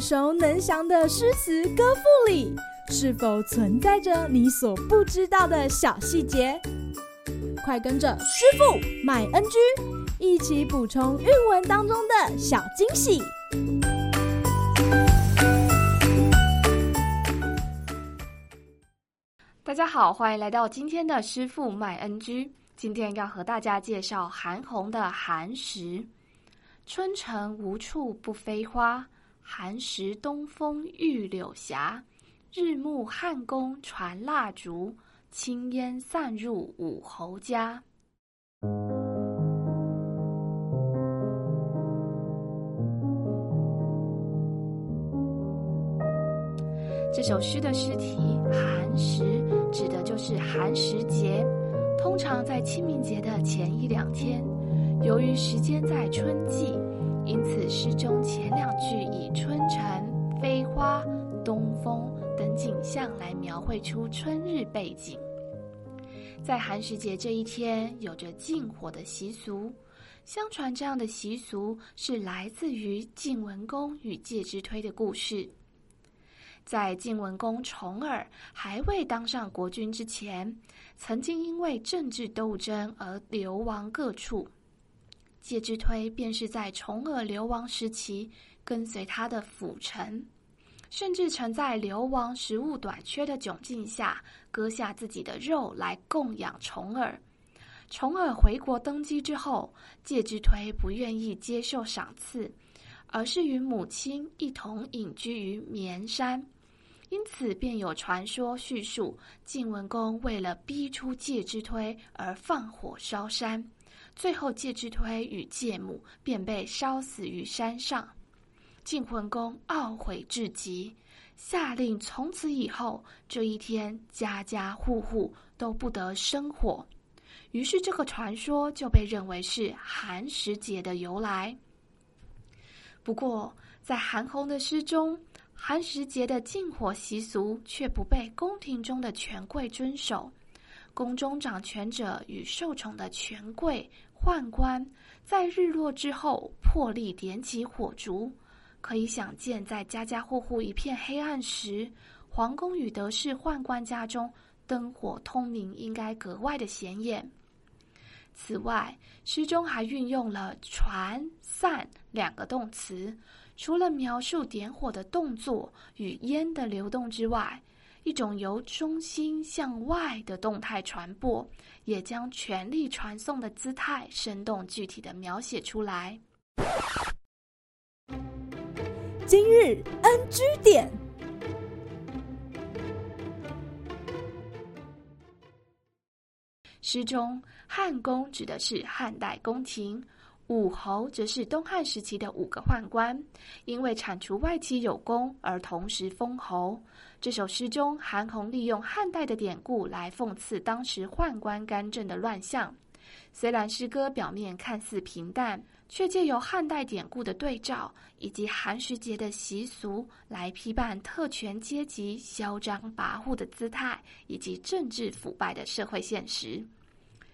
耳熟能详的诗词歌赋里，是否存在着你所不知道的小细节？快跟着师傅麦恩居一起补充韵文当中的小惊喜！大家好，欢迎来到今天的师傅麦恩居。今天要和大家介绍韩红的《寒食》。春城无处不飞花，寒食东风御柳斜。日暮汉宫传蜡烛，轻烟散入武侯家。这首诗的诗题“寒食”指的就是寒食节，通常在清明节的前一两天。由于时间在春季，因此诗中前两句以春城、飞花、东风等景象来描绘出春日背景。在寒食节这一天，有着禁火的习俗。相传这样的习俗是来自于晋文公与介之推的故事。在晋文公重耳还未当上国君之前，曾经因为政治斗争而流亡各处。介之推便是在重耳流亡时期跟随他的辅臣，甚至曾在流亡食物短缺的窘境下割下自己的肉来供养重耳。重耳回国登基之后，介之推不愿意接受赏赐，而是与母亲一同隐居于绵山，因此便有传说叙述晋文公为了逼出介之推而放火烧山。最后，介之推与介母便被烧死于山上。晋文公懊悔至极，下令从此以后这一天家家户户都不得生火。于是，这个传说就被认为是寒食节的由来。不过，在韩紘的诗中，寒食节的禁火习俗却不被宫廷中的权贵遵守。宫中掌权者与受宠的权贵宦官，在日落之后破例点起火烛，可以想见，在家家户户一片黑暗时，皇宫与得势宦官家中灯火通明，应该格外的显眼。此外，诗中还运用了“传”“散”两个动词，除了描述点火的动作与烟的流动之外，一种由中心向外的动态传播，也将权力传送的姿态生动具体的描写出来。今日 NG 点，诗中汉宫指的是汉代宫廷，武侯则是东汉时期的五个宦官，因为铲除外戚有功而同时封侯。这首诗中，韩紘利用汉代的典故来讽刺当时宦官干政的乱象。虽然诗歌表面看似平淡，却借由汉代典故的对照以及寒食节的习俗，来批判特权阶级嚣张跋扈的姿态以及政治腐败的社会现实。